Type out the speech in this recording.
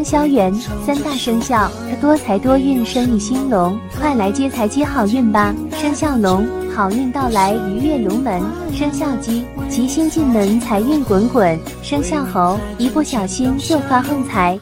生肖元三大生肖多财多运，生意兴隆，快来接财接好运吧！生肖龙，好运到来，鱼跃龙门；生肖鸡，吉星进门，财运滚滚；生肖猴，一不小心就发横财。